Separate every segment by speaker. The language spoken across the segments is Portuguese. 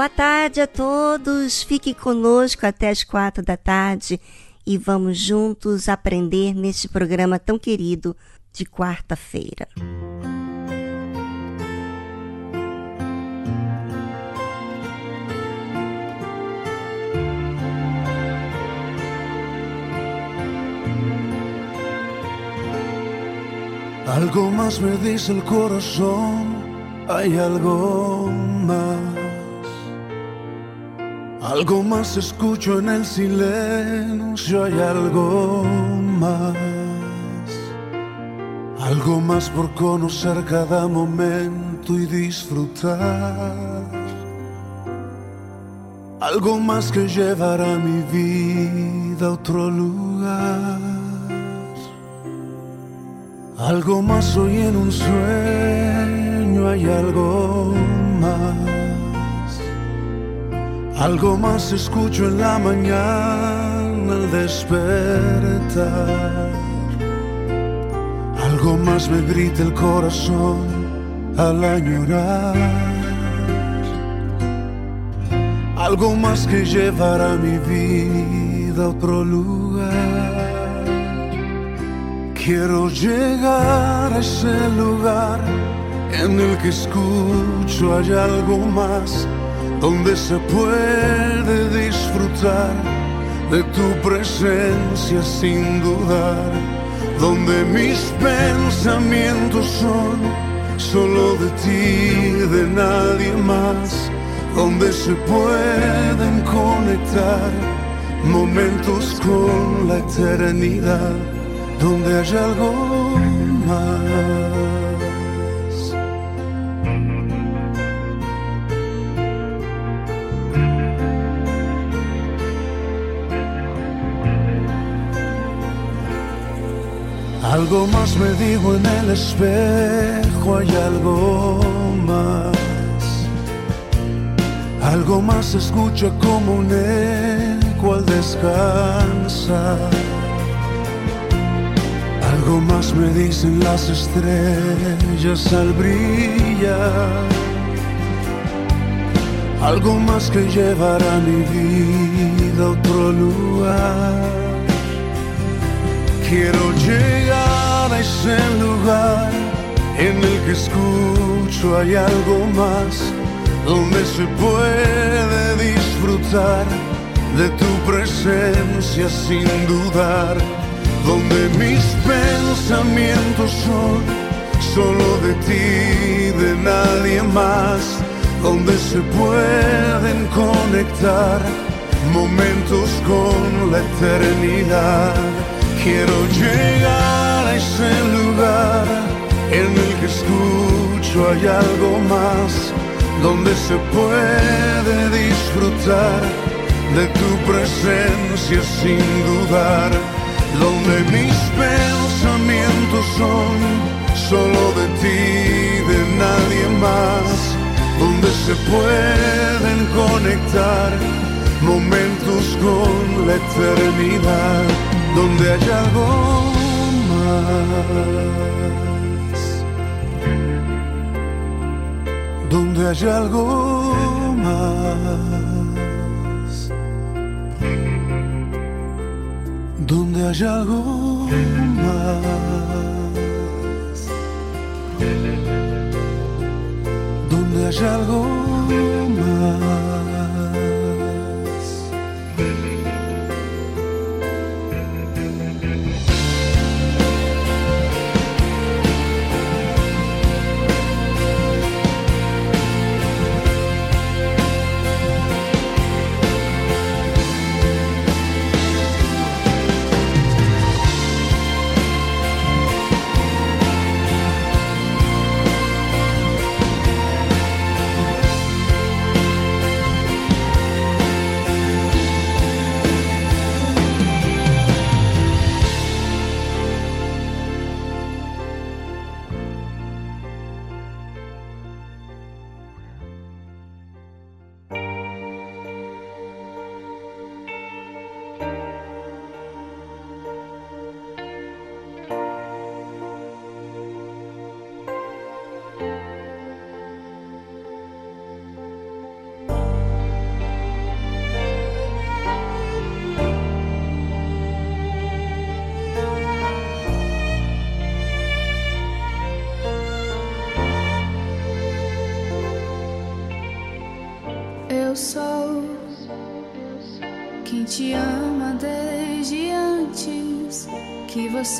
Speaker 1: Boa tarde a todos. Fique conosco até as quatro da tarde e vamos juntos aprender neste programa tão querido de quarta-feira.
Speaker 2: Algo más me dice el corazón, hay algo más. Algo más escucho en el silencio, hay algo más. Algo más por conocer cada momento y disfrutar. Algo más que llevará mi vida a otro lugar. Algo más hoy en un sueño, hay algo más. Algo más escucho en la mañana al despertar. Algo más me grita el corazón al añorar. Algo más que llevará mi vida a otro lugar. Quiero llegar a ese lugar en el que escucho hay algo más donde se puede disfrutar de tu presencia sin dudar, donde mis pensamientos son solo de ti, de nadie más, donde se pueden conectar momentos con la eternidad, donde hay algo más. Algo más me digo en el espejo, hay algo más. Algo más escucho como un eco al descansar. Algo más me dicen las estrellas al brillar. Algo más que llevará mi vida a otro lugar. Quiero llegar a ese lugar en el que escucho hay algo más, donde se puede disfrutar de tu presencia sin dudar, donde mis pensamientos son solo de ti, de nadie más, donde se pueden conectar momentos con la eternidad Quiero llegar a ese lugar en el que escucho hay algo más, donde se puede disfrutar de tu presencia sin dudar, donde mis pensamientos son solo de ti, de nadie más, donde se pueden conectar momentos con la eternidad donde hay algo más, donde hay algo más, donde hay algo más, donde hay algo más.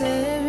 Speaker 3: Que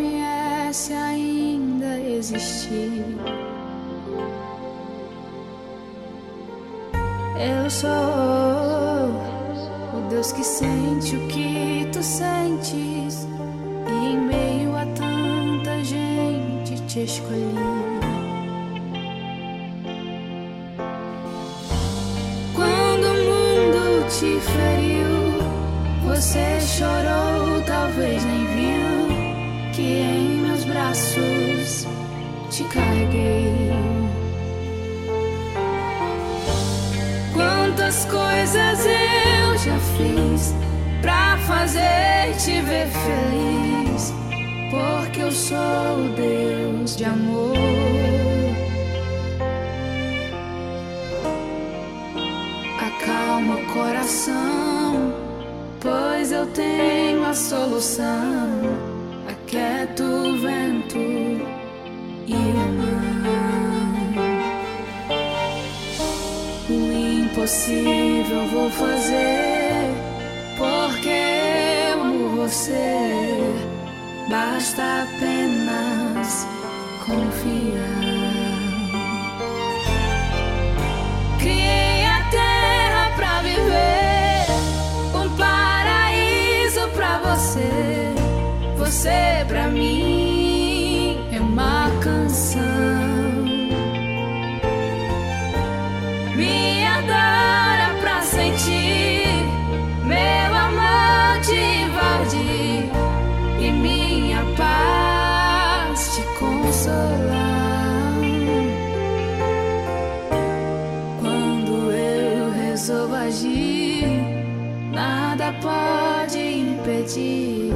Speaker 3: impedir.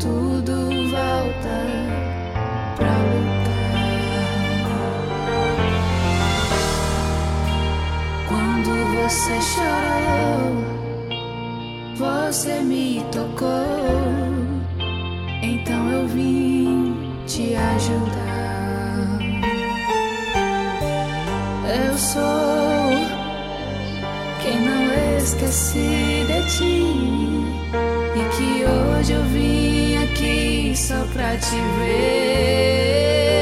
Speaker 3: Tudo volta pra lutar. Quando você chorou, você me tocou. Então eu vim te ajudar. Esqueci de ti. E que hoje eu vim aqui só pra te ver.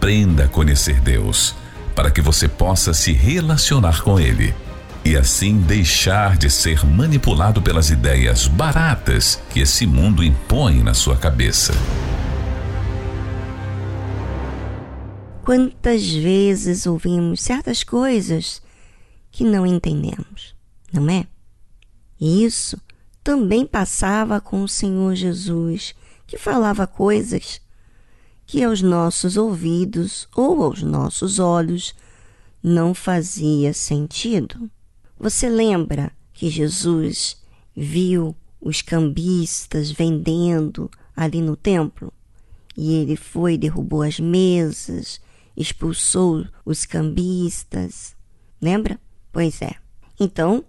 Speaker 4: Aprenda a conhecer Deus, para que você possa se relacionar com Ele e assim deixar de ser manipulado pelas ideias baratas que esse mundo impõe na sua cabeça.
Speaker 1: Quantas vezes ouvimos certas coisas que não entendemos, não é? Isso também passava com o Senhor Jesus, que falava coisas que aos nossos ouvidos ou aos nossos olhos não fazia sentido. Você lembra que Jesus viu os cambistas vendendo ali no templo? E ele foi, derrubou as mesas, expulsou os cambistas. Lembra? Pois é. Então,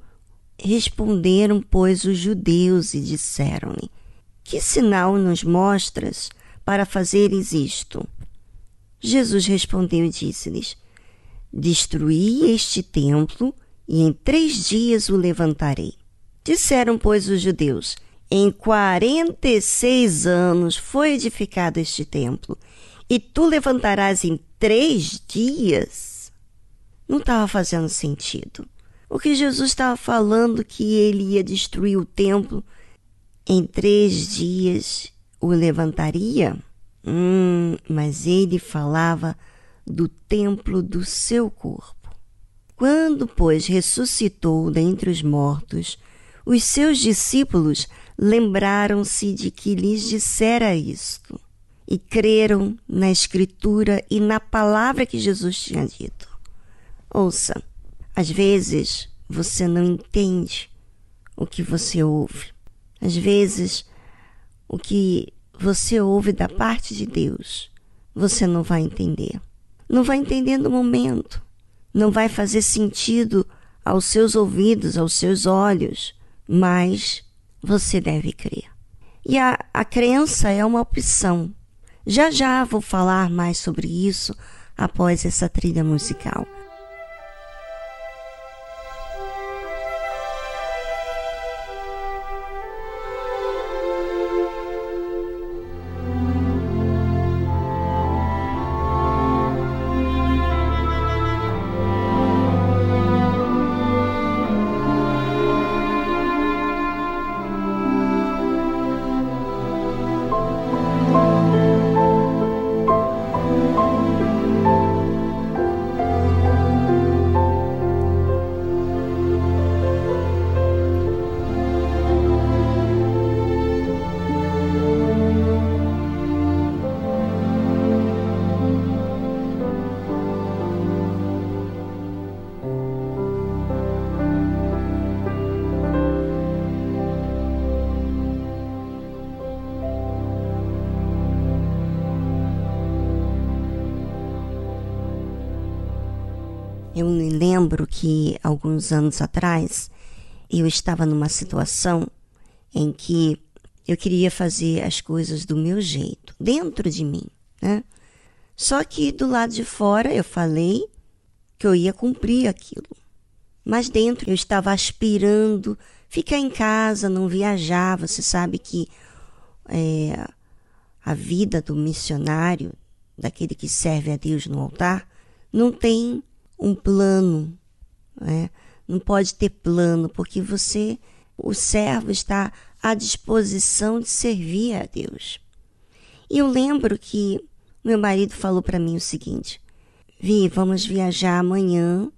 Speaker 1: responderam, pois, os judeus e disseram-lhe: Que sinal nos mostras para fazeres isto? Jesus respondeu e disse-lhes: Destruí este templo e em três dias o levantarei. Disseram, pois, os judeus: Em quarenta e seis anos foi edificado este templo, e tu levantarás em três dias? Não estava fazendo sentido. O que Jesus estava falando que ele ia destruir o templo em três dias o levantaria? Hum, mas ele falava do templo do seu corpo. Quando, pois, ressuscitou dentre os mortos, os seus discípulos lembraram-se de que lhes dissera isto e creram na Escritura e na palavra que Jesus tinha dito. Ouça, às vezes você não entende o que você ouve. Às vezes o que você ouve da parte de Deus, você não vai entender. Não vai entender no momento. Não vai fazer sentido aos seus ouvidos, aos seus olhos, mas você deve crer. E a, a crença é uma opção. Já já vou falar mais sobre isso após essa trilha musical. Anos atrás eu estava numa situação em que eu queria fazer as coisas do meu jeito, dentro de mim, né? Só que do lado de fora eu falei que eu ia cumprir aquilo. Mas dentro eu estava aspirando ficar em casa, não viajar. Você sabe que é, a vida do missionário, daquele que serve a Deus no altar, não tem um plano. Né? Não pode ter plano, porque você, o servo, está à disposição de servir a Deus. E eu lembro que meu marido falou para mim o seguinte: Vi, vamos viajar amanhã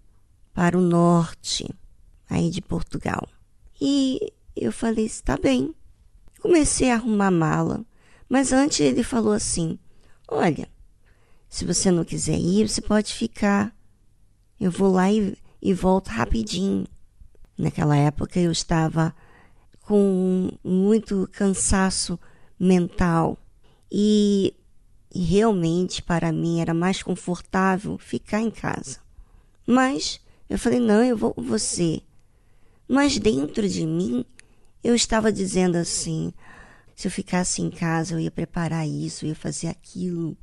Speaker 1: para o norte, aí de Portugal. E eu falei: está bem. Comecei a arrumar mala, mas antes ele falou assim: Olha, se você não quiser ir, você pode ficar eu vou lá e, e volto rapidinho. Naquela época eu estava com muito cansaço mental e, realmente para mim era mais confortável ficar em casa. Mas eu falei: não, eu vou com você. Mas dentro de mim eu estava dizendo assim: se eu ficasse em casa, eu ia preparar isso, eu ia fazer aquilo,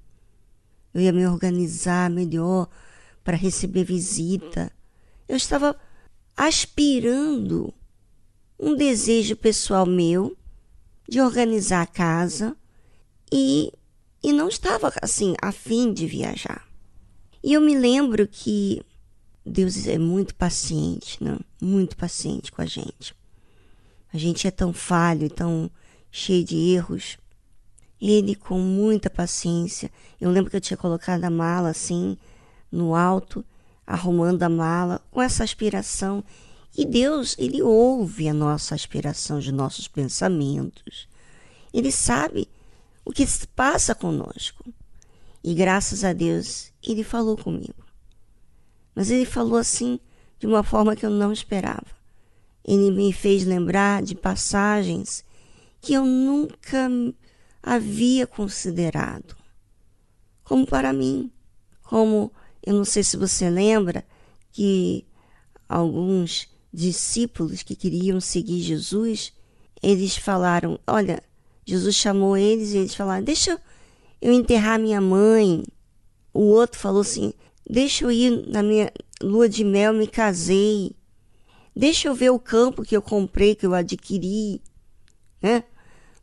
Speaker 1: eu ia me organizar melhor para receber visita. Eu estava aspirando um desejo pessoal meu de organizar a casa e, e não estava assim a fim de viajar. E eu me lembro que Deus é muito paciente, não? muito paciente com a gente. A gente é tão falho, tão cheio de erros. Ele, com muita paciência, eu lembro que eu tinha colocado a mala assim, no alto. Arrumando a mala com essa aspiração. E Deus, Ele ouve a nossa aspiração, os nossos pensamentos. Ele sabe o que se passa conosco. E graças a Deus, Ele falou comigo. Mas Ele falou assim, de uma forma que eu não esperava. Ele me fez lembrar de passagens que eu nunca havia considerado. Como para mim, como eu não sei se você lembra que alguns discípulos que queriam seguir Jesus, eles falaram: Olha, Jesus chamou eles e eles falaram: Deixa eu enterrar minha mãe. O outro falou assim: Deixa eu ir na minha lua de mel, me casei. Deixa eu ver o campo que eu comprei, que eu adquiri. Né?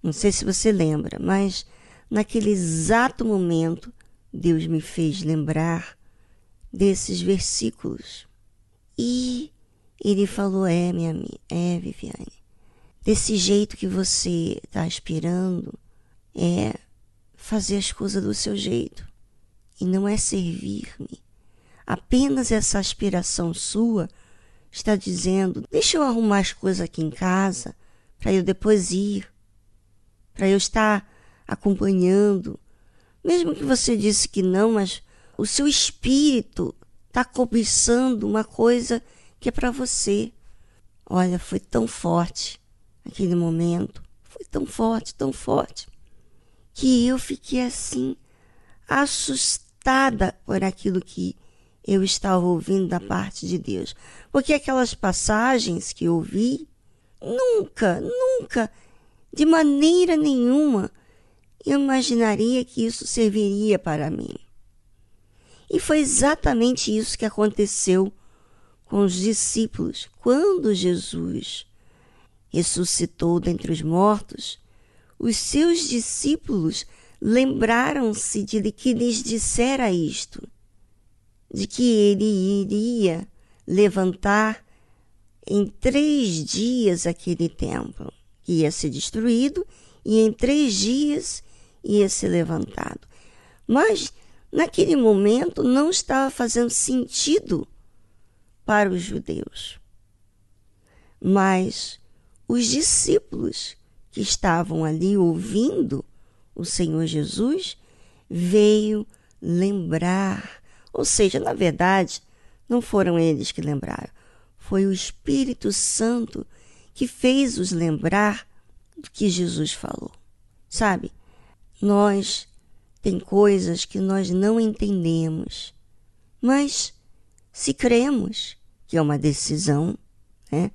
Speaker 1: Não sei se você lembra, mas naquele exato momento, Deus me fez lembrar desses versículos. E ele falou: É, minha amiga, é, Viviane, desse jeito que você está aspirando, é fazer as coisas do seu jeito e não é servir-me. Apenas essa aspiração sua está dizendo: Deixa eu arrumar as coisas aqui em casa para eu depois ir, para eu estar acompanhando. Mesmo que você disse que não, mas o seu espírito está cobiçando uma coisa que é para você. Olha, foi tão forte aquele momento, foi tão forte, tão forte, que eu fiquei assim, assustada por aquilo que eu estava ouvindo da parte de Deus. Porque aquelas passagens que eu ouvi, nunca, nunca, de maneira nenhuma, eu imaginaria que isso serviria para mim. E foi exatamente isso que aconteceu com os discípulos quando Jesus ressuscitou dentre os mortos. Os seus discípulos lembraram-se de que lhes dissera isto, de que ele iria levantar em três dias aquele templo, que ia ser destruído, e em três dias ia ser levantado. Mas naquele momento não estava fazendo sentido para os judeus. Mas os discípulos que estavam ali ouvindo o Senhor Jesus veio lembrar, ou seja, na verdade, não foram eles que lembraram, foi o Espírito Santo que fez-os lembrar do que Jesus falou. Sabe, nós tem coisas que nós não entendemos, mas se cremos que é uma decisão, né?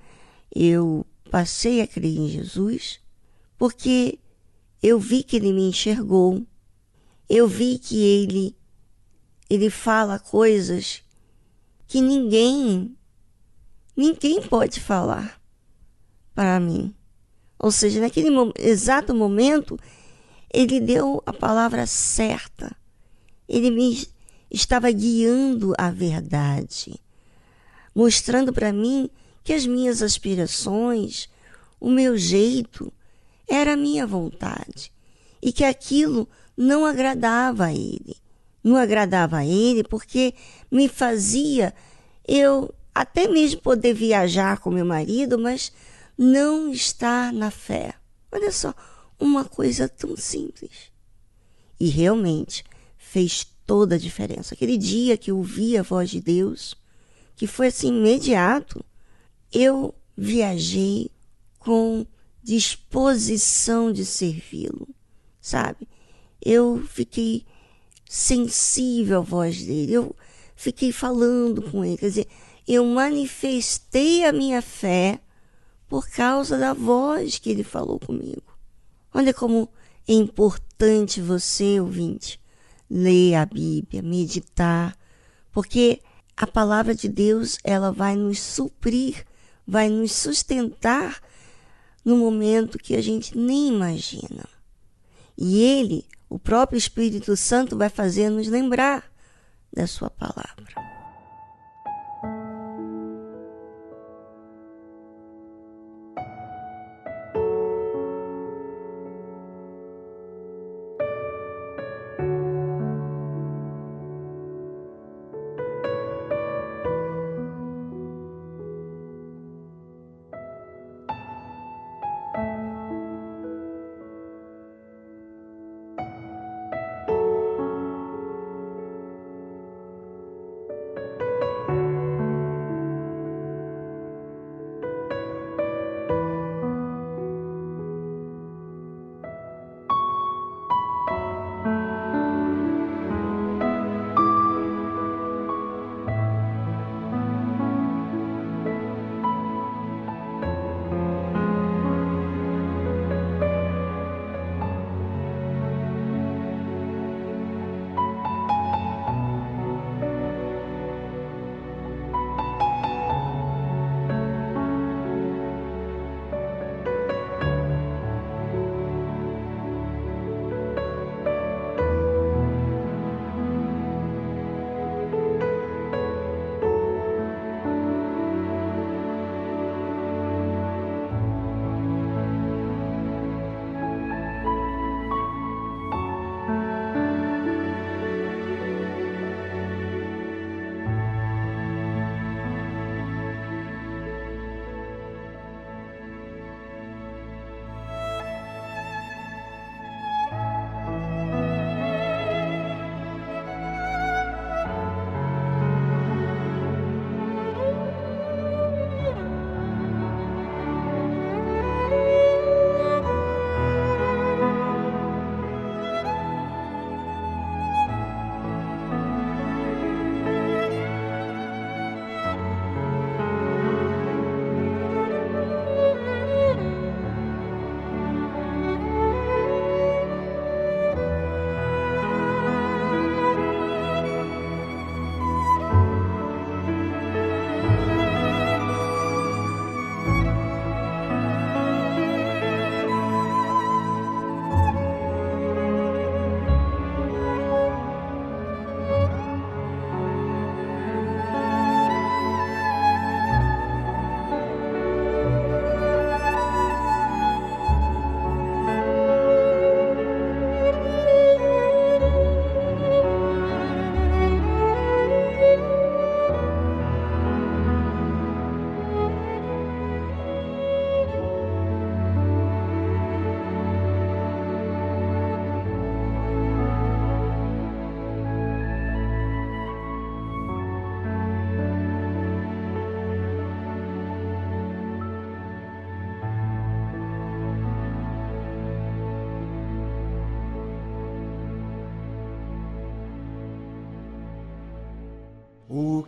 Speaker 1: Eu passei a crer em Jesus porque eu vi que ele me enxergou, eu vi que ele ele fala coisas que ninguém ninguém pode falar para mim. Ou seja, naquele exato momento ele deu a palavra certa. Ele me estava guiando à verdade, mostrando para mim que as minhas aspirações, o meu jeito, era a minha vontade e que aquilo não agradava a ele. Não agradava a ele porque me fazia eu até mesmo poder viajar com meu marido, mas não estar na fé. Olha só, uma coisa tão simples. E realmente fez toda a diferença. Aquele dia que eu ouvi a voz de Deus, que foi assim imediato, eu viajei com disposição de servi-lo, sabe? Eu fiquei sensível à voz dele, eu fiquei falando com ele, quer dizer, eu manifestei a minha fé por causa da voz que ele falou comigo. Olha como é importante você, ouvinte, ler a Bíblia, meditar, porque a palavra de Deus, ela vai nos suprir, vai nos sustentar no momento que a gente nem imagina. E ele, o próprio Espírito Santo, vai fazer nos lembrar da sua palavra.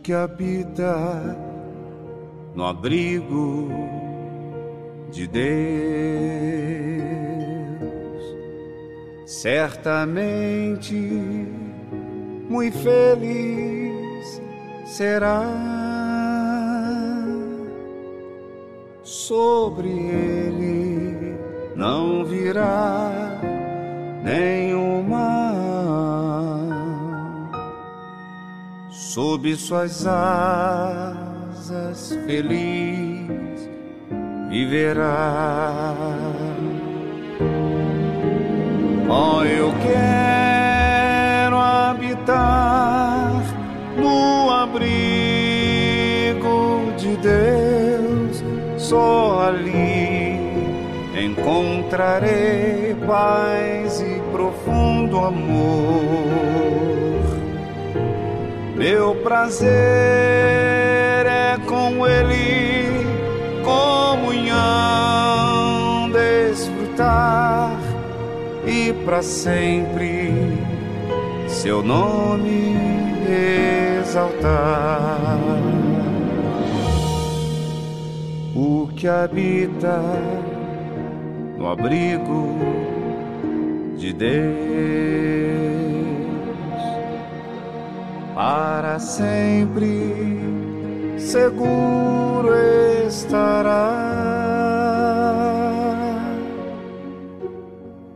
Speaker 5: Que habita no abrigo de Deus. Certamente muito feliz será. Sobre ele não virá nenhuma. Sob suas asas feliz viverá. Oh, eu quero habitar no abrigo de Deus, só ali encontrarei paz e profundo amor. Meu prazer é com Ele, comunhão, desfrutar e para sempre seu nome exaltar. O que habita no abrigo de Deus para sempre seguro estará.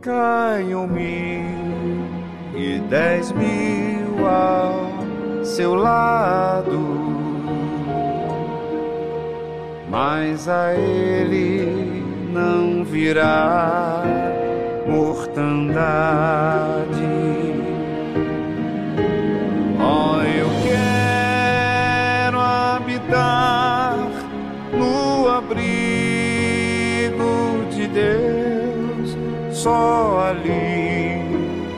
Speaker 5: Caiam mil e dez mil ao seu lado, mas a ele não virá mortandade no abrigo de Deus, só ali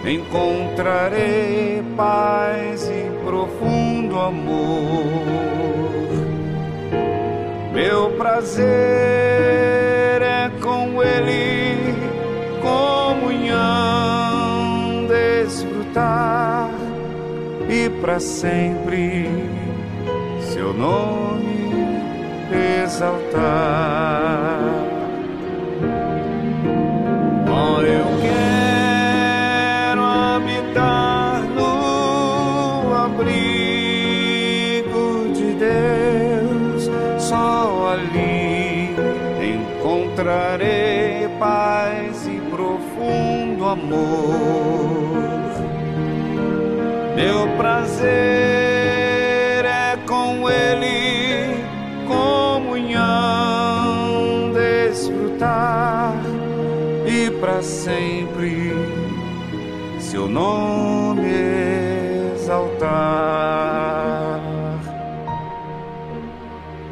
Speaker 5: encontrarei paz e profundo amor. Meu prazer é com Ele, comunhão, desfrutar e para sempre seu nome exaltar. Oh, eu quero habitar no abrigo de Deus, só ali encontrarei paz e profundo amor. Meu prazer sempre seu nome exaltar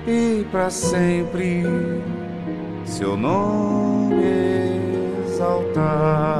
Speaker 5: e para sempre seu nome exaltar.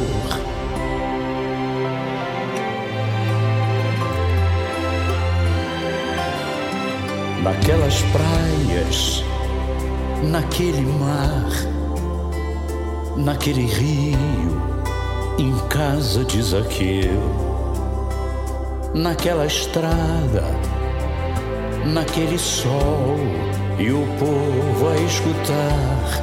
Speaker 6: Naquelas praias, naquele mar, naquele rio, em casa de Zaqueu, naquela estrada, naquele sol e o povo a escutar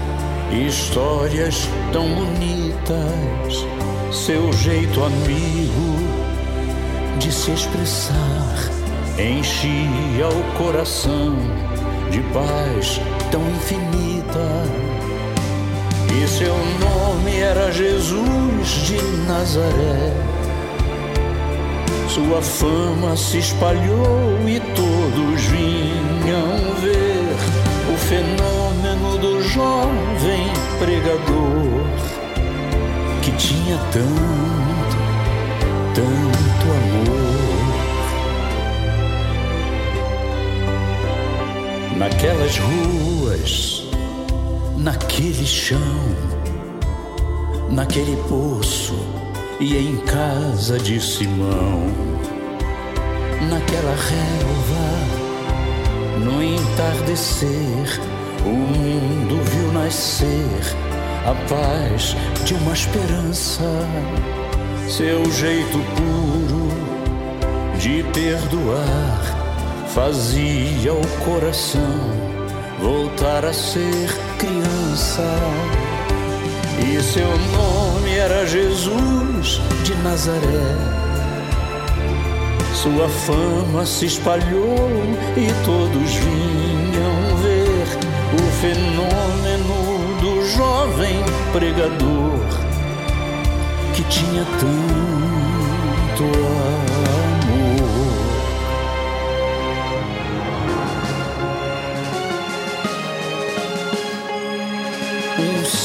Speaker 6: histórias tão bonitas, seu jeito amigo de se expressar enchia o coração de paz tão infinita. E seu nome era Jesus de Nazaré. Sua fama se espalhou e todos vinham ver o fenômeno do jovem pregador que tinha tanto, tanto amor. Naquelas ruas, naquele chão, naquele poço e em casa de Simão, naquela relva, no entardecer, o mundo viu nascer a paz de uma esperança, seu jeito puro de perdoar fazia o coração voltar a ser criança. E seu nome era Jesus de Nazaré. Sua fama se espalhou e todos vinham ver o fenômeno do jovem pregador que tinha tanto muito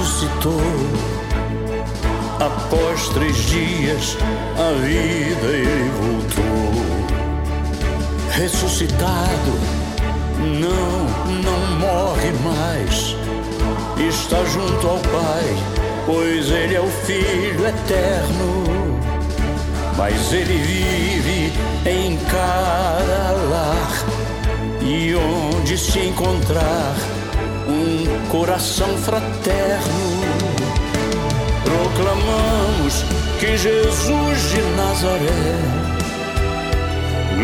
Speaker 6: Ressuscitou. Após três dias, a vida ele voltou. Ressuscitado, não, não morre mais. Está junto ao Pai, pois ele é o Filho eterno. Mas ele vive em cada lar e onde se encontrar um coração fraterno, proclamamos que Jesus de Nazaré,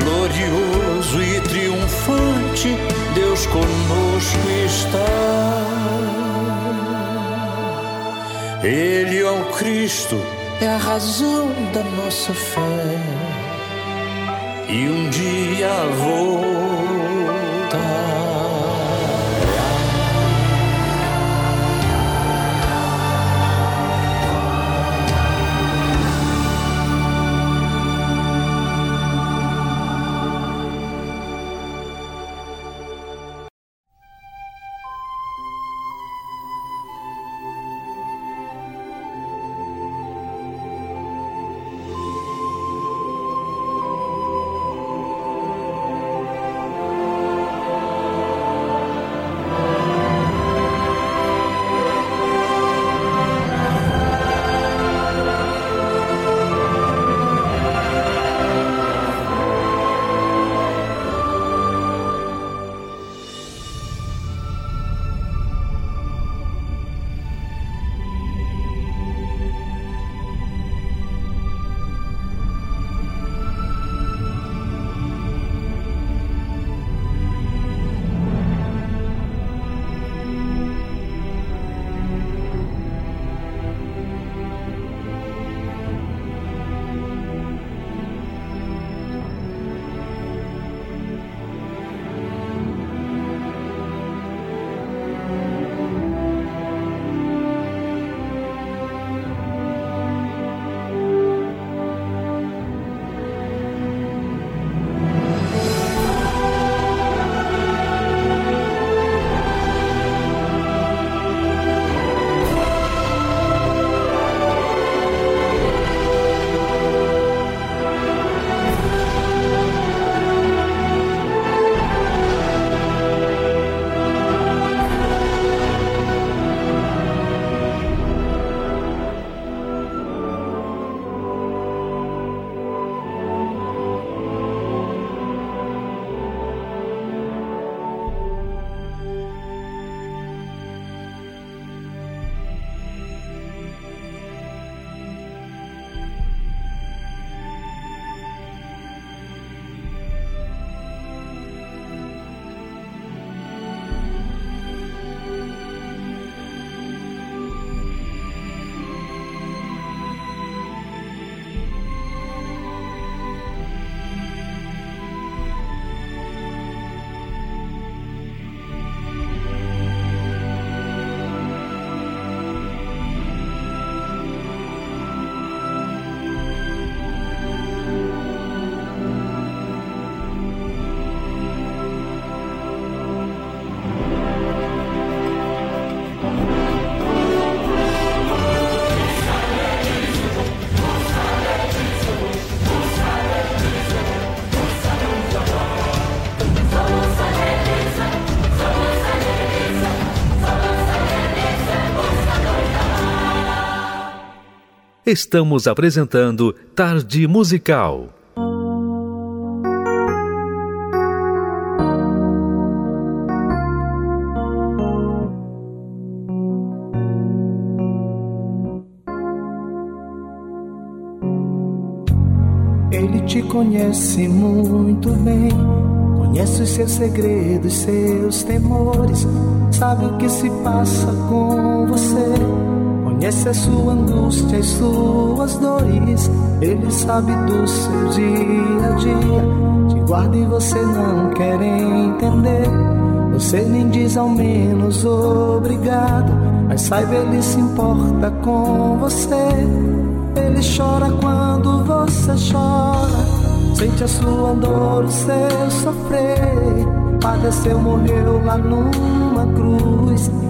Speaker 6: glorioso e triunfante, Deus conosco está. Ele é o Cristo, é a razão da nossa fé. E um dia vou
Speaker 7: estamos apresentando Tarde Musical.
Speaker 8: Ele te conhece muito bem, conhece os seus segredos, seus temores, sabe o que se passa com você. Conhece a sua angústia, as suas dores. Ele sabe do seu dia a dia. Te guarda e você não quer entender. Você nem diz ao menos obrigado. Mas saiba, ele se importa com você. Ele chora quando você chora. Sente a sua dor, o seu sofrer. Padeceu, morreu lá numa cruz.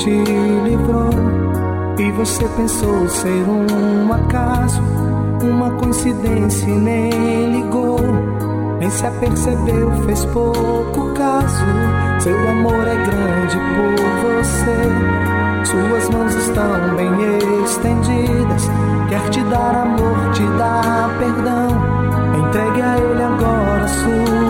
Speaker 8: Te livrou e você pensou ser um acaso, uma coincidência e nem ligou, nem se apercebeu, fez pouco caso. Seu amor é grande por você, suas mãos estão bem estendidas, quer te dar amor, te dar perdão. Entregue a ele agora sua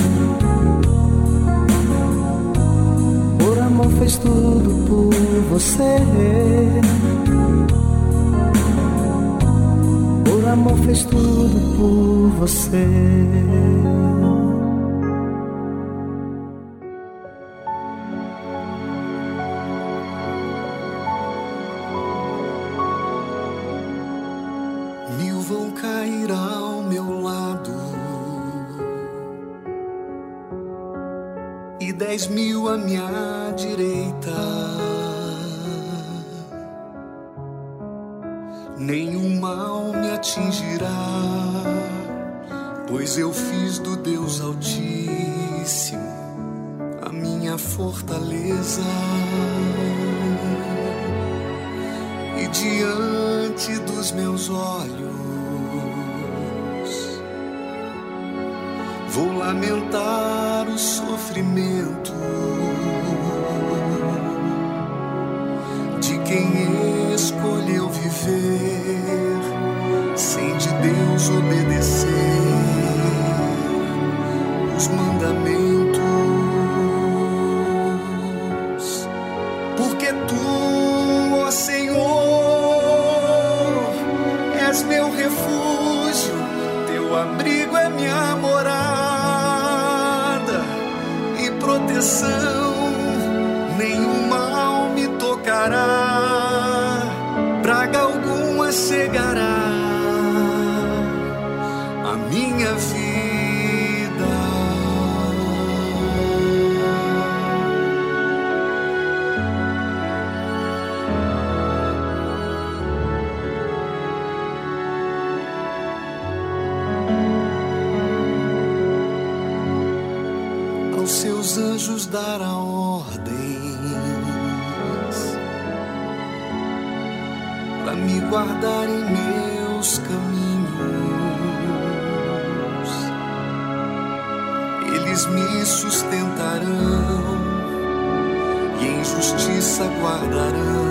Speaker 8: Fez tudo por você. Por amor fez tudo por você.
Speaker 5: Dará ordens para me guardar em meus caminhos. Eles me sustentarão e em justiça guardarão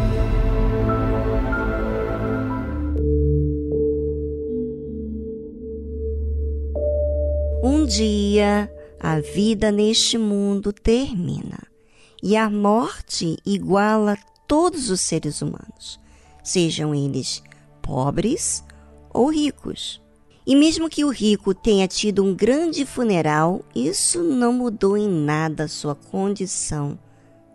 Speaker 1: Dia a vida neste mundo termina e a morte iguala todos os seres humanos, sejam eles pobres ou ricos. E mesmo que o rico tenha tido um grande funeral, isso não mudou em nada sua condição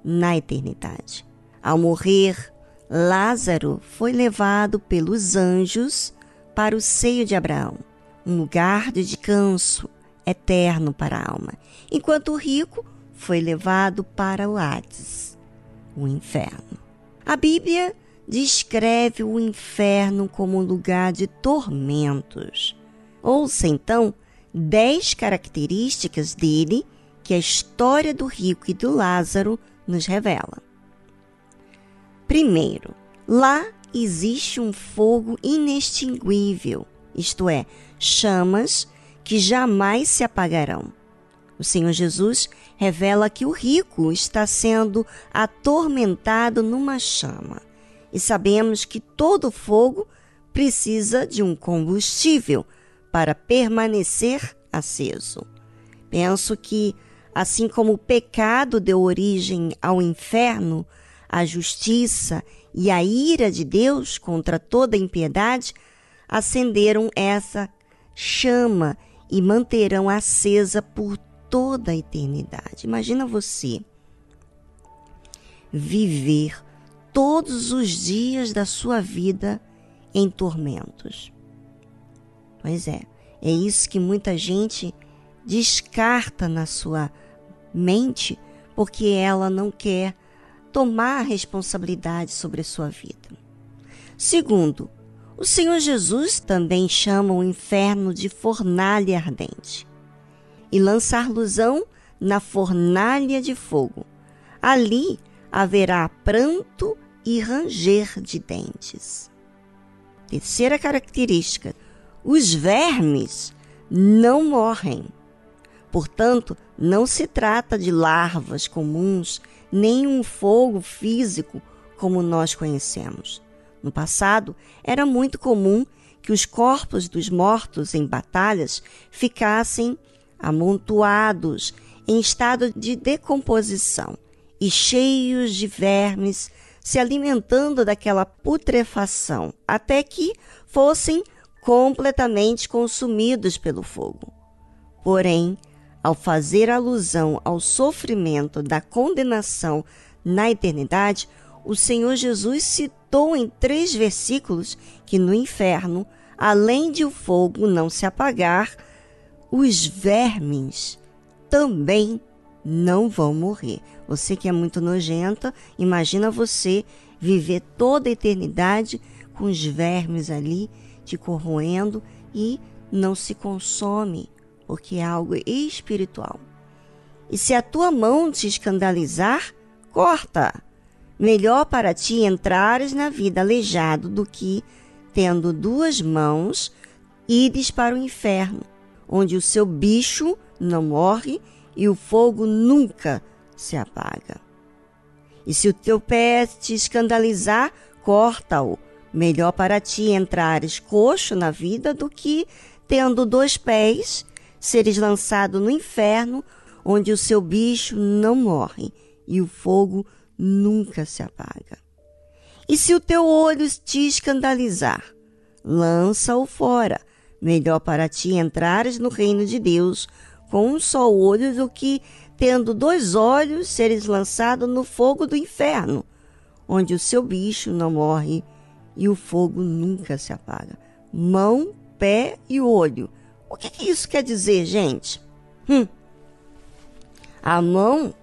Speaker 1: na eternidade. Ao morrer, Lázaro foi levado pelos anjos para o seio de Abraão, um lugar de descanso eterno para a alma, enquanto o rico foi levado para o Hades, o inferno. A Bíblia descreve o inferno como um lugar de tormentos. Ouça então dez características dele que a história do rico e do Lázaro nos revela. Primeiro, lá existe um fogo inextinguível, isto é, chamas que jamais se apagarão. O Senhor Jesus revela que o rico está sendo atormentado numa chama. E sabemos que todo fogo precisa de um combustível para permanecer aceso. Penso que, assim como o pecado deu origem ao inferno, a justiça e a ira de Deus contra toda impiedade acenderam essa chama e manterão acesa por toda a eternidade. Imagina você viver todos os dias da sua vida em tormentos. Pois é, é isso que muita gente descarta na sua mente porque ela não quer tomar responsabilidade sobre a sua vida. Segundo, o Senhor Jesus também chama o inferno de fornalha ardente e lançar lusão na fornalha de fogo. Ali haverá pranto e ranger de dentes. Terceira característica: os vermes não morrem. Portanto, não se trata de larvas comuns, nem um fogo físico como nós conhecemos. No passado, era muito comum que os corpos dos mortos em batalhas ficassem amontoados em estado de decomposição e cheios de vermes se alimentando daquela putrefação, até que fossem completamente consumidos pelo fogo. Porém, ao fazer alusão ao sofrimento da condenação na eternidade, o Senhor Jesus citou em três versículos que no inferno, além de o fogo não se apagar, os vermes também não vão morrer. Você que é muito nojenta, imagina você viver toda a eternidade com os vermes ali te corroendo e não se consome, porque é algo espiritual. E se a tua mão te escandalizar, corta. Melhor para ti entrares na vida aleijado do que, tendo duas mãos, ires para o inferno, onde o seu bicho não morre e o fogo nunca se apaga. E se o teu pé te escandalizar, corta-o. Melhor para ti entrares coxo na vida do que, tendo dois pés, seres lançado no inferno, onde o seu bicho não morre e o fogo nunca se apaga. E se o teu olho te escandalizar, lança-o fora. Melhor para ti entrares no reino de Deus com um só olho do que, tendo dois olhos, seres lançado no fogo do inferno, onde o seu bicho não morre e o fogo nunca se apaga. Mão, pé e olho. O que, que isso quer dizer, gente? Hum. A mão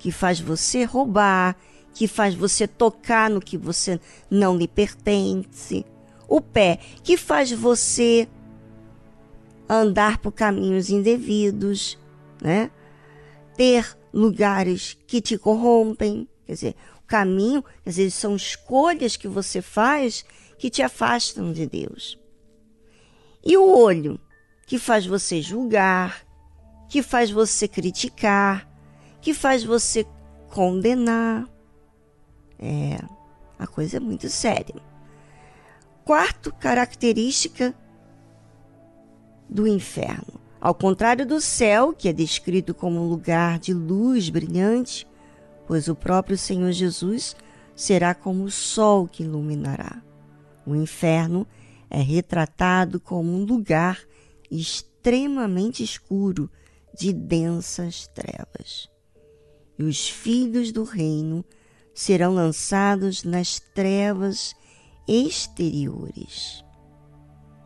Speaker 1: que faz você roubar, que faz você tocar no que você não lhe pertence. O pé, que faz você andar por caminhos indevidos, né? Ter lugares que te corrompem, quer dizer, o caminho, quer dizer, são escolhas que você faz que te afastam de Deus. E o olho, que faz você julgar, que faz você criticar, que faz você condenar. É, a coisa é muito séria. Quarto característica do inferno. Ao contrário do céu, que é descrito como um lugar de luz brilhante, pois o próprio Senhor Jesus será como o sol que iluminará. O inferno é retratado como um lugar extremamente escuro de densas trevas e os filhos do reino serão lançados nas trevas exteriores.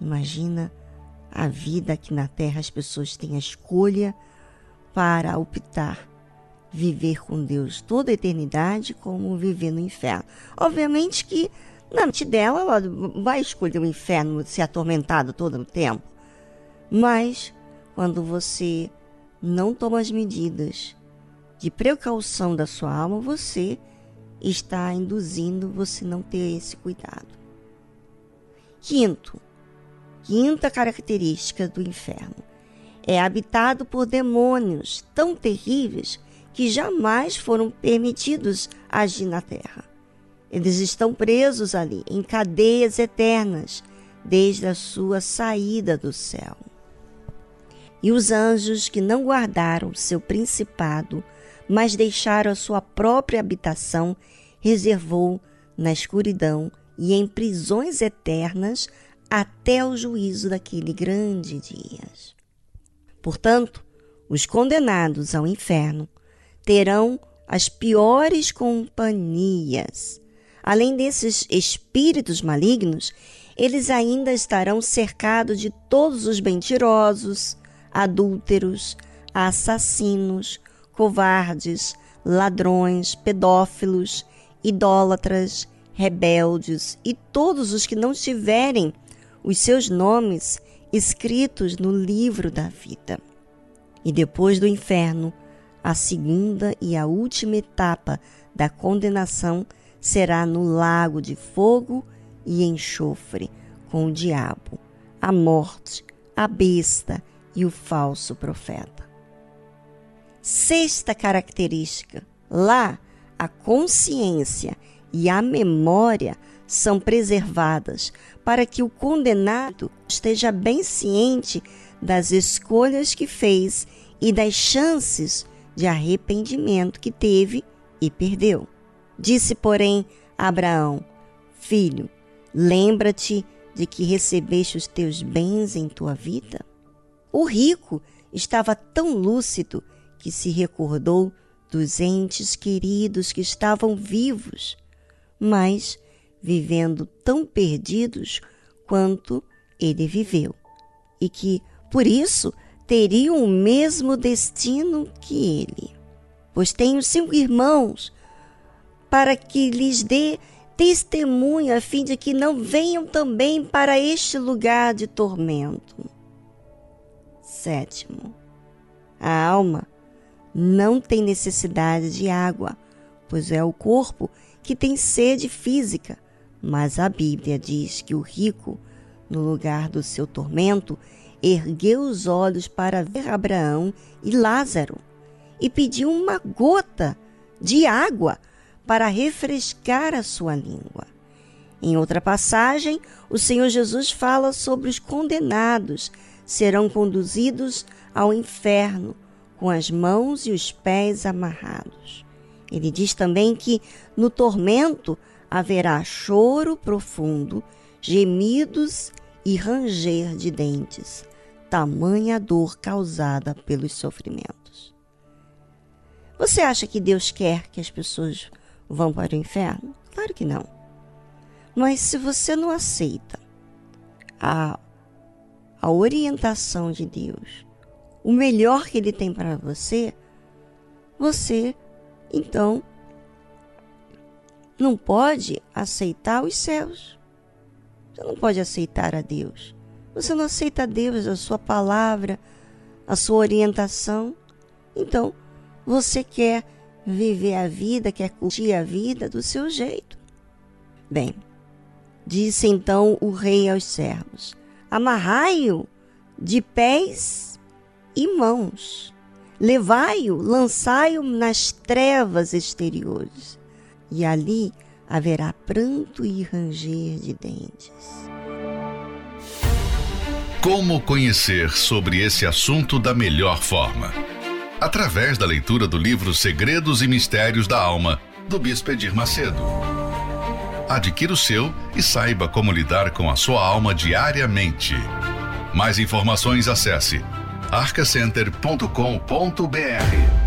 Speaker 1: Imagina a vida aqui na terra, as pessoas têm a escolha para optar viver com Deus toda a eternidade como viver no inferno. Obviamente que na mente dela ela vai escolher o inferno ser atormentado todo o tempo. Mas quando você não toma as medidas de precaução da sua alma, você está induzindo você não ter esse cuidado. Quinto, quinta característica do inferno é habitado por demônios tão terríveis que jamais foram permitidos agir na terra. Eles estão presos ali em cadeias eternas desde a sua saída do céu. E os anjos que não guardaram seu principado mas deixaram a sua própria habitação, reservou na escuridão e em prisões eternas até o juízo daquele grande dia. Portanto, os condenados ao inferno terão as piores companhias. Além desses espíritos malignos, eles ainda estarão cercados de todos os mentirosos, adúlteros, assassinos, covardes, ladrões, pedófilos, idólatras, rebeldes e todos os que não tiverem os seus nomes escritos no livro da vida. E depois do inferno, a segunda e a última etapa da condenação será no lago de fogo e enxofre, com o diabo, a morte, a besta e o falso profeta. Sexta característica: lá a consciência e a memória são preservadas para que o condenado esteja bem ciente das escolhas que fez e das chances de arrependimento que teve e perdeu. Disse, porém, Abraão: Filho, lembra-te de que recebeste os teus bens em tua vida? O rico estava tão lúcido que se recordou dos entes queridos que estavam vivos, mas vivendo tão perdidos quanto ele viveu, e que, por isso, teriam o mesmo destino que ele. Pois tenho cinco irmãos, para que lhes dê testemunho, a fim de que não venham também para este lugar de tormento. Sétimo, a alma não tem necessidade de água, pois é o corpo que tem sede física, mas a Bíblia diz que o rico, no lugar do seu tormento, ergueu os olhos para ver Abraão e Lázaro e pediu uma gota de água para refrescar a sua língua. Em outra passagem, o Senhor Jesus fala sobre os condenados serão conduzidos ao inferno com as mãos e os pés amarrados. Ele diz também que no tormento haverá choro profundo, gemidos e ranger de dentes, tamanha dor causada pelos sofrimentos. Você acha que Deus quer que as pessoas vão para o inferno? Claro que não. Mas se você não aceita a, a orientação de Deus, o melhor que Ele tem para você, você, então, não pode aceitar os céus. Você não pode aceitar a Deus. Você não aceita a Deus, a sua palavra, a sua orientação. Então, você quer viver a vida, quer curtir a vida do seu jeito. Bem, disse então o rei aos servos: Amarrai-o de pés e mãos, levai-o, lançai-o nas trevas exteriores, e ali haverá pranto e ranger de dentes.
Speaker 9: Como conhecer sobre esse assunto da melhor forma? através da leitura do livro Segredos e Mistérios da Alma, do Bispo Edir Macedo. Adquira o seu e saiba como lidar com a sua alma diariamente. Mais informações acesse arcacenter.com.br.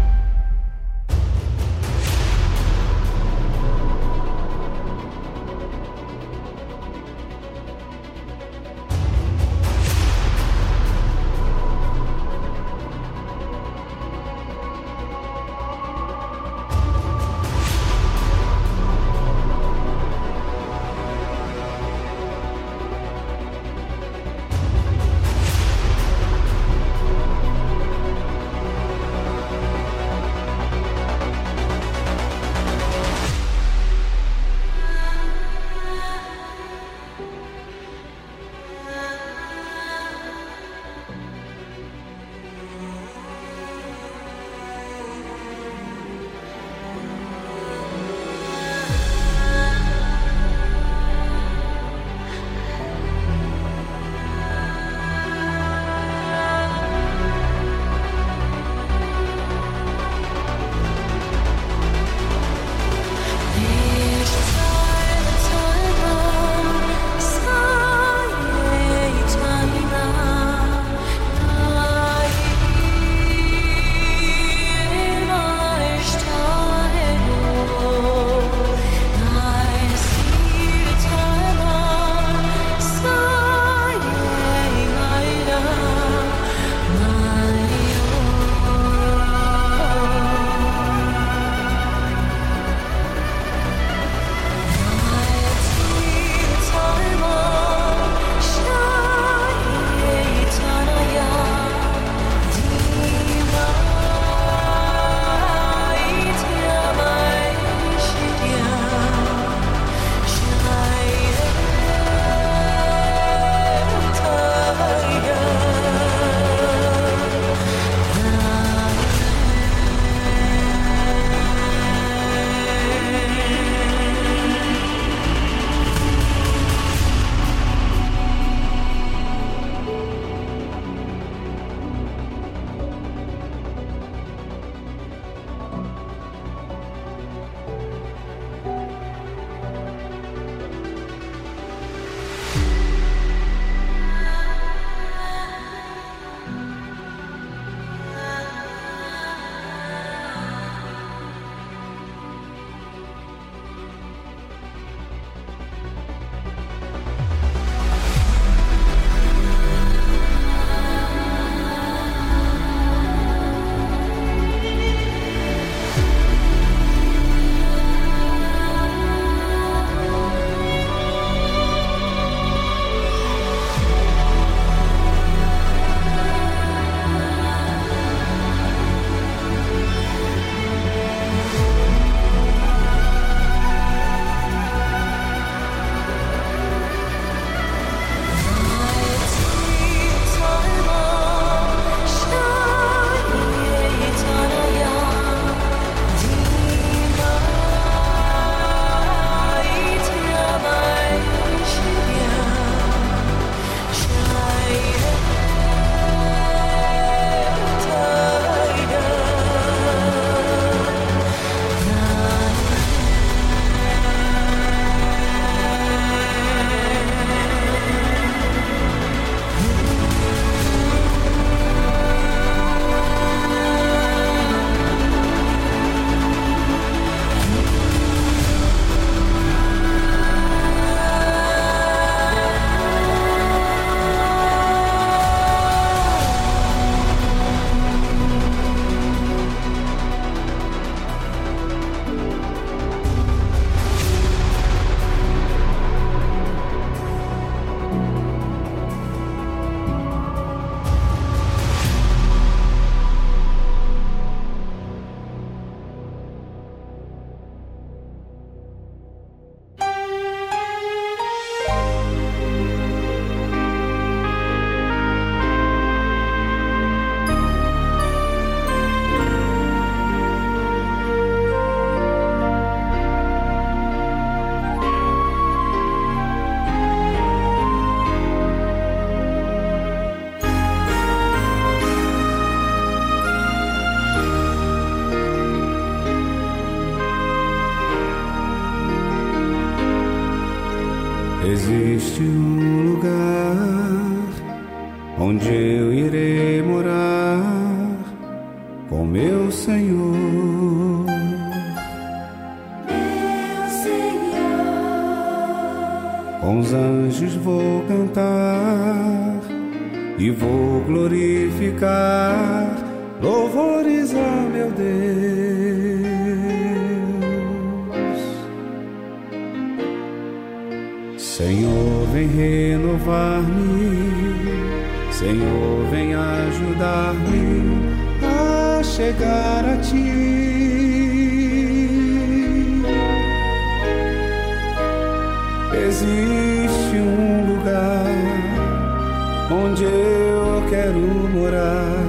Speaker 5: onde eu quero morar,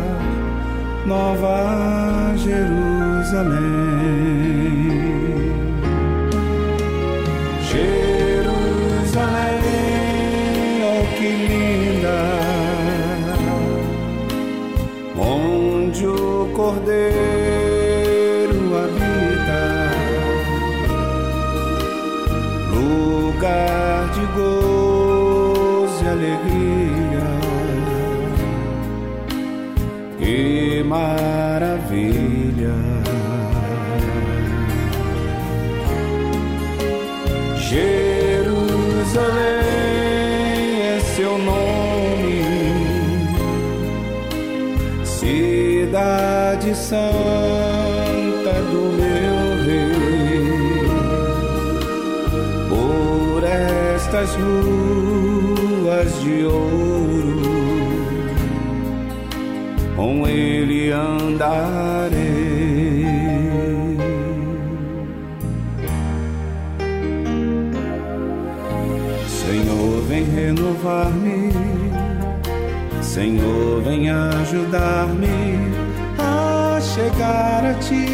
Speaker 5: Nova Jerusalém. Jerusalém, oh que linda, onde o Cordeiro santa do meu rei. Por estas ruas de ouro, com ele andarei. Senhor, vem renovar-me. Senhor, vem ajudar-me chegar a ti.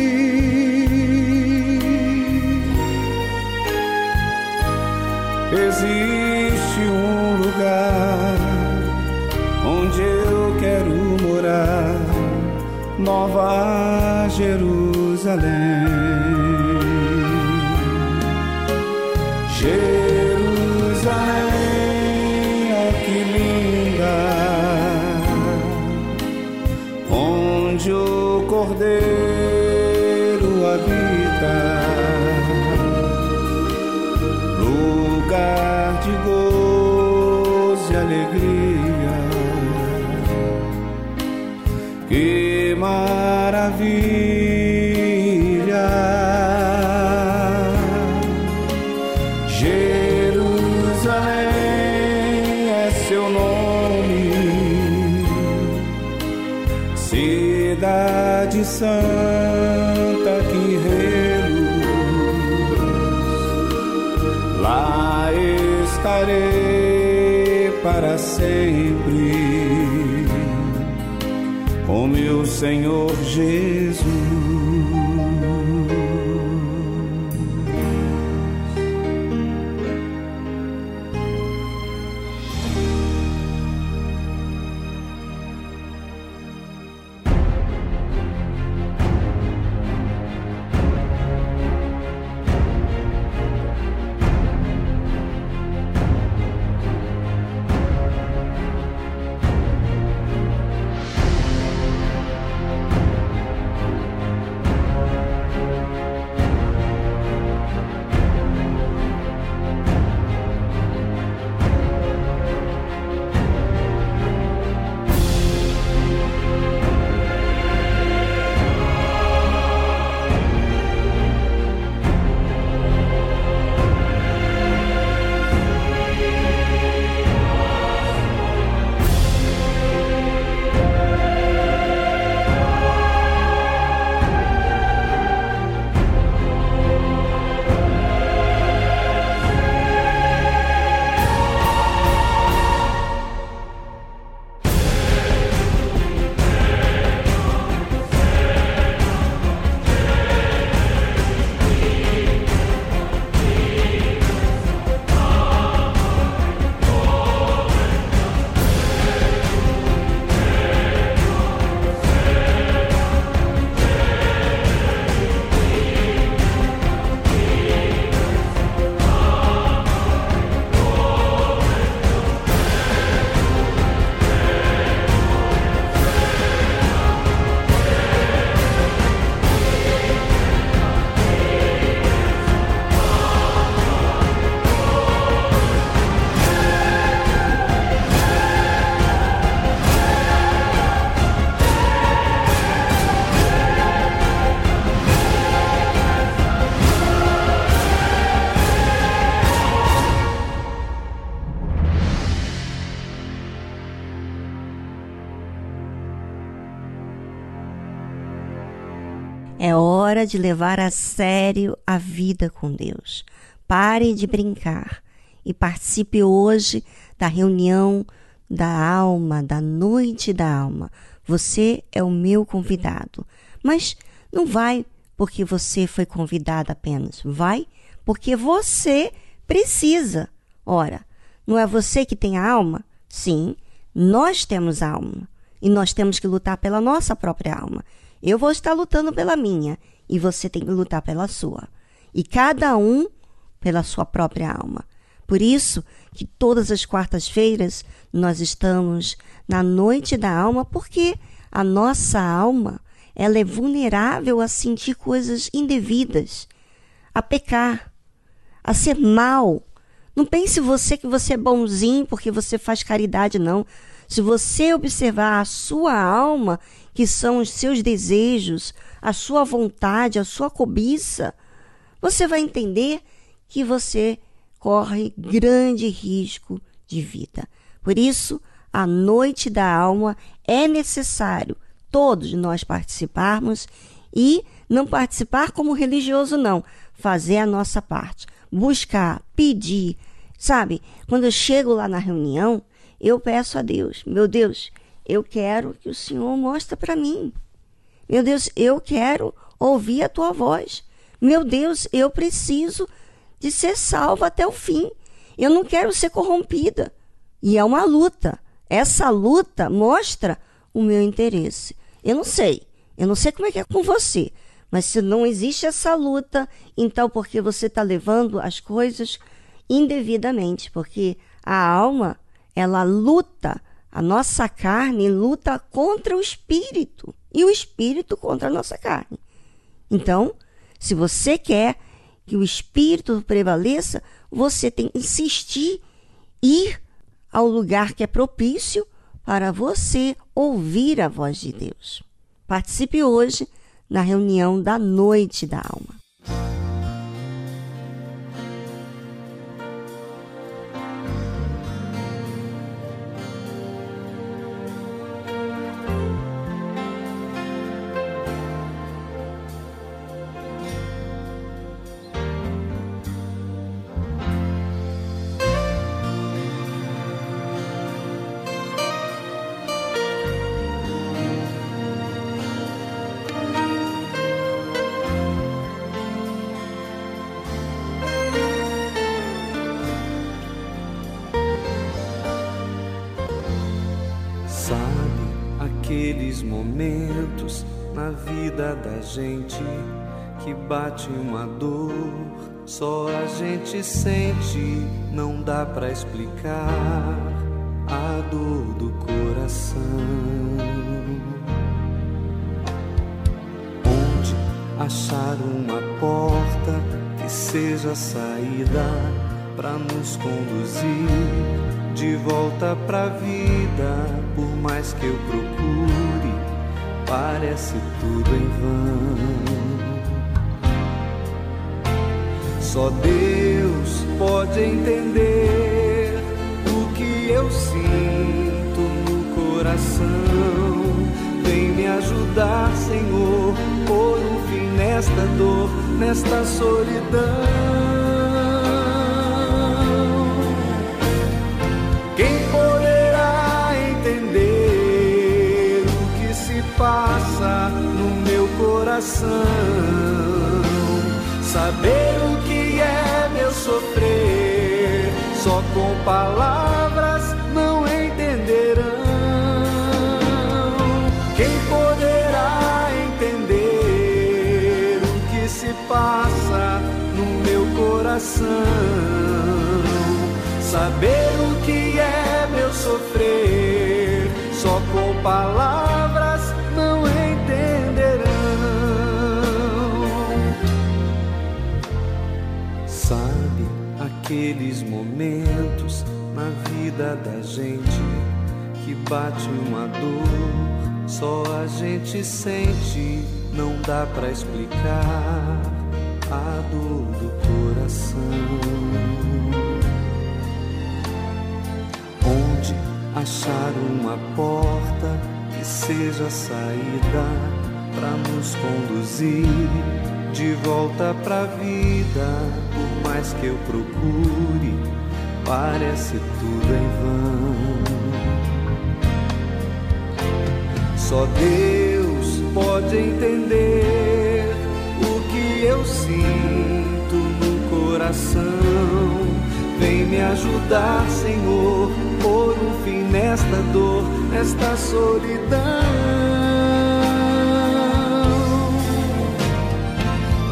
Speaker 5: Existe um lugar onde eu quero morar, Nova Jerusalém. Cordeiro habita, lugar de gozo e alegria. Que maravilha! Senhor Jesus.
Speaker 1: De levar a sério a vida com Deus. Pare de brincar e participe hoje da reunião da alma, da noite da alma. Você é o meu convidado. Mas não vai porque você foi convidado apenas. Vai porque você precisa. Ora, não é você que tem a alma? Sim, nós temos alma. E nós temos que lutar pela nossa própria alma. Eu vou estar lutando pela minha e você tem que lutar pela sua. E cada um pela sua própria alma. Por isso que todas as quartas-feiras nós estamos na noite da alma, porque a nossa alma ela é vulnerável a sentir coisas indevidas, a pecar, a ser mal. Não pense você que você é bonzinho porque você faz caridade, não. Se você observar a sua alma, que são os seus desejos, a sua vontade, a sua cobiça, você vai entender que você corre grande risco de vida. Por isso, a noite da alma é necessário todos nós participarmos e não participar como religioso, não. Fazer a nossa parte. Buscar, pedir. Sabe, quando eu chego lá na reunião, eu peço a Deus: Meu Deus, eu quero que o Senhor mostre para mim. Meu Deus, eu quero ouvir a tua voz. Meu Deus, eu preciso de ser salva até o fim. Eu não quero ser corrompida. E é uma luta. Essa luta mostra o meu interesse. Eu não sei. Eu não sei como é que é com você. Mas se não existe essa luta, então porque você está levando as coisas indevidamente. Porque a alma, ela luta, a nossa carne luta contra o espírito. E o espírito contra a nossa carne. Então, se você quer que o espírito prevaleça, você tem que insistir, ir ao lugar que é propício para você ouvir a voz de Deus. Participe hoje na reunião da Noite da Alma.
Speaker 5: Gente que bate uma dor, só a gente sente, não dá para explicar a dor do coração. Onde achar uma porta que seja a saída para nos conduzir de volta pra vida, por mais que eu procure parece tudo em vão. Só Deus pode entender o que eu sinto no coração. Vem me ajudar, Senhor, por um fim nesta dor, nesta solidão. Coração. Saber o que é meu sofrer, só com palavras não entenderão. Quem poderá entender o que se passa no meu coração? Saber o que é momentos na vida da gente que bate uma dor, só a gente sente, não dá para explicar a dor do coração. Onde achar uma porta que seja saída para nos conduzir de volta pra vida. Por mais que eu procure, parece tudo em vão. Só Deus pode entender o que eu sinto no coração. Vem me ajudar, Senhor, por um fim nesta dor, nesta solidão.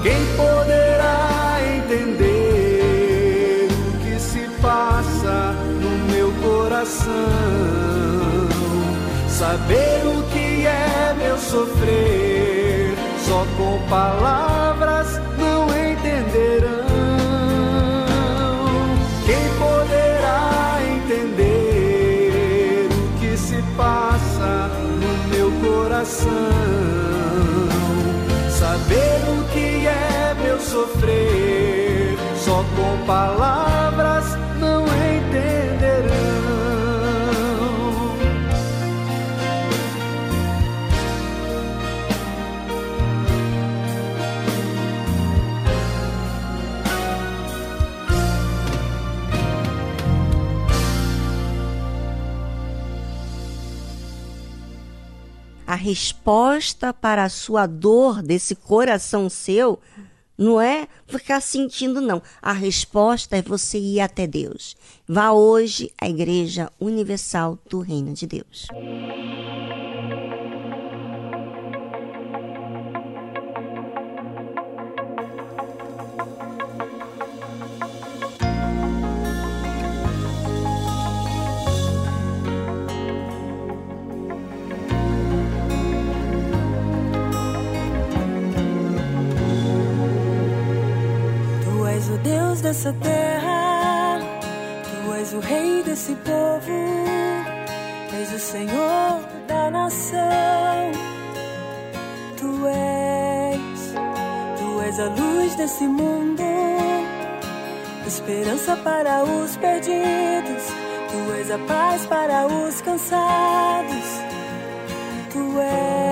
Speaker 5: Quem poderá entender coração? Saber o que é meu sofrer, só com palavras não entenderão. Quem poderá entender o que se passa no meu coração? Saber o que é meu sofrer, só com palavras
Speaker 1: resposta para a sua dor desse coração seu não é ficar sentindo, não. A resposta é você ir até Deus. Vá hoje à Igreja Universal do Reino de Deus.
Speaker 10: Dessa terra, Tu és o Rei desse povo, és o Senhor da nação. Tu és, Tu és a luz desse mundo, esperança para os perdidos, Tu és a paz para os cansados. Tu és.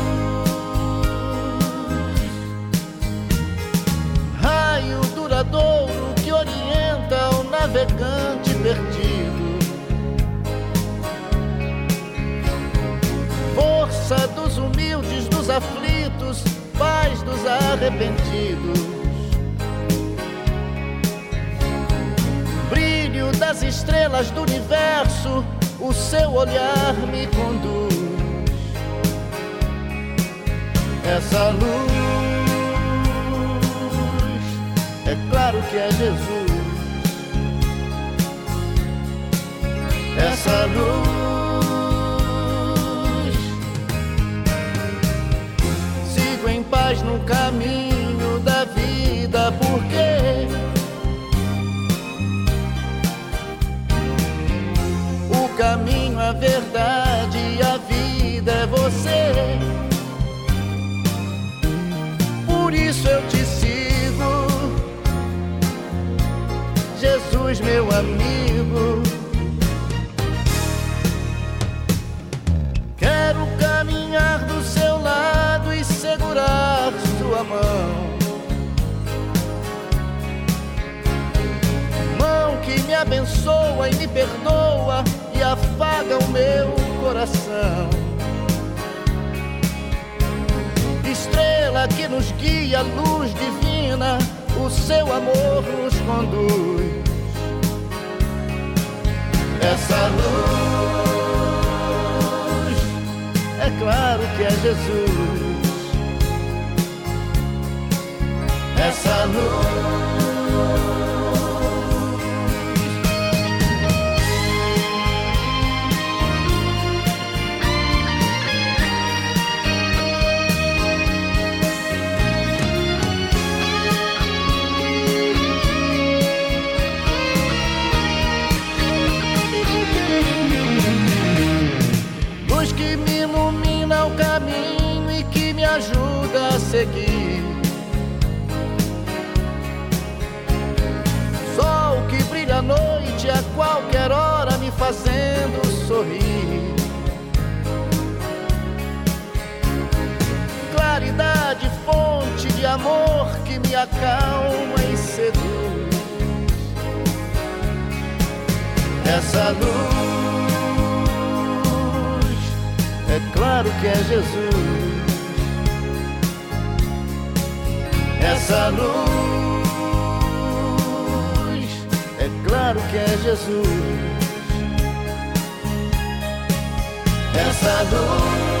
Speaker 11: dos humildes, dos aflitos, paz dos arrependidos. das estrelas do universo, o seu olhar me conduz. Essa luz, é claro que é Jesus. Essa luz, sigo em paz no caminho da vida, porque caminho, a verdade e a vida é você. Por isso eu te sigo, Jesus, meu amigo. Quero caminhar do seu lado segurar sua mão. Mão que me abençoa e me perdoa afaga o meu coração. Estrela que nos guia, luz divina, o seu amor nos conduz. Essa luz, é claro que é Jesus. Essa luz. Amor que me acalma e seduz. Essa luz, é claro que é Jesus. essa luz. É claro que é Jesus. Essa luz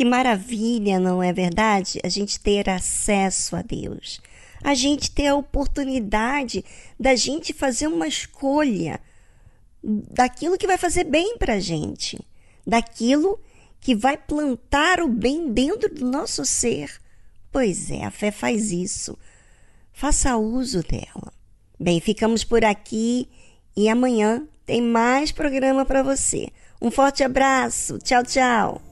Speaker 1: Que maravilha, não é verdade? A gente ter acesso a Deus. A gente ter a oportunidade da gente fazer uma escolha daquilo que vai fazer bem para a gente, daquilo que vai plantar o bem dentro do nosso ser. Pois é, a fé faz isso. Faça uso dela. Bem, ficamos por aqui e amanhã tem mais programa para você. Um forte abraço. Tchau, tchau.